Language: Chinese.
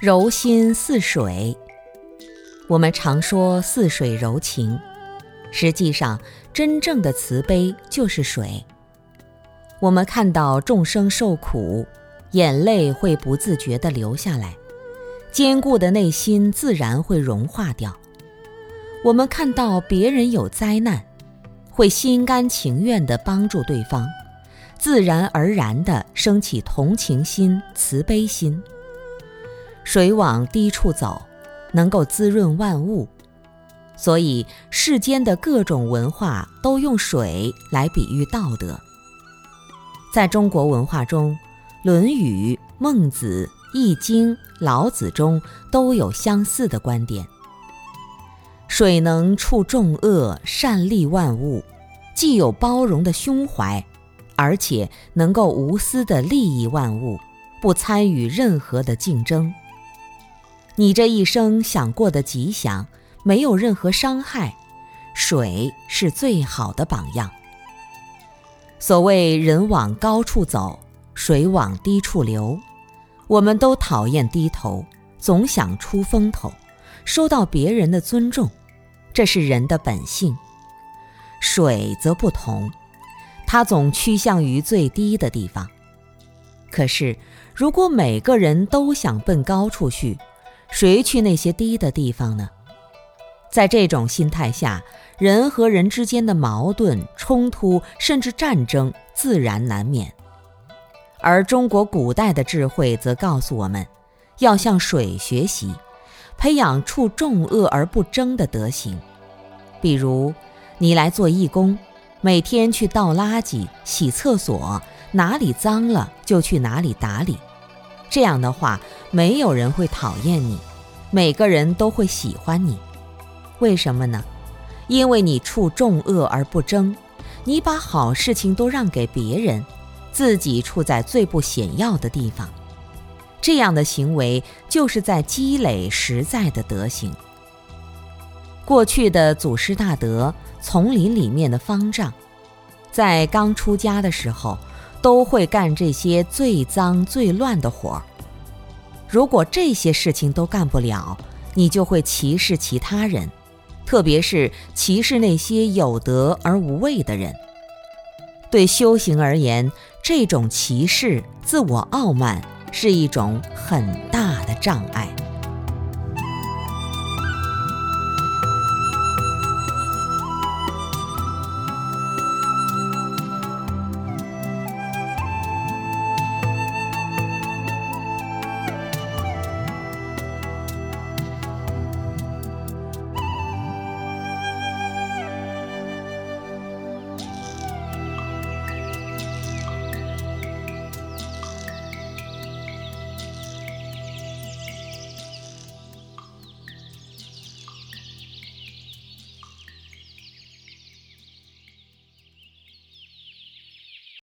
柔心似水，我们常说似水柔情，实际上真正的慈悲就是水。我们看到众生受苦，眼泪会不自觉地流下来，坚固的内心自然会融化掉。我们看到别人有灾难，会心甘情愿地帮助对方，自然而然地升起同情心、慈悲心。水往低处走，能够滋润万物，所以世间的各种文化都用水来比喻道德。在中国文化中，《论语》《孟子》《易经》《老子》中都有相似的观点：水能触众恶，善利万物，既有包容的胸怀，而且能够无私的利益万物，不参与任何的竞争。你这一生想过得吉祥，没有任何伤害，水是最好的榜样。所谓人往高处走，水往低处流，我们都讨厌低头，总想出风头，收到别人的尊重，这是人的本性。水则不同，它总趋向于最低的地方。可是，如果每个人都想奔高处去，谁去那些低的地方呢？在这种心态下，人和人之间的矛盾、冲突，甚至战争，自然难免。而中国古代的智慧则告诉我们，要向水学习，培养处众恶而不争的德行。比如，你来做义工，每天去倒垃圾、洗厕所，哪里脏了就去哪里打理。这样的话，没有人会讨厌你，每个人都会喜欢你。为什么呢？因为你处众恶而不争，你把好事情都让给别人，自己处在最不显要的地方。这样的行为就是在积累实在的德行。过去的祖师大德，丛林里面的方丈，在刚出家的时候。都会干这些最脏最乱的活儿。如果这些事情都干不了，你就会歧视其他人，特别是歧视那些有德而无畏的人。对修行而言，这种歧视、自我傲慢是一种很大的障碍。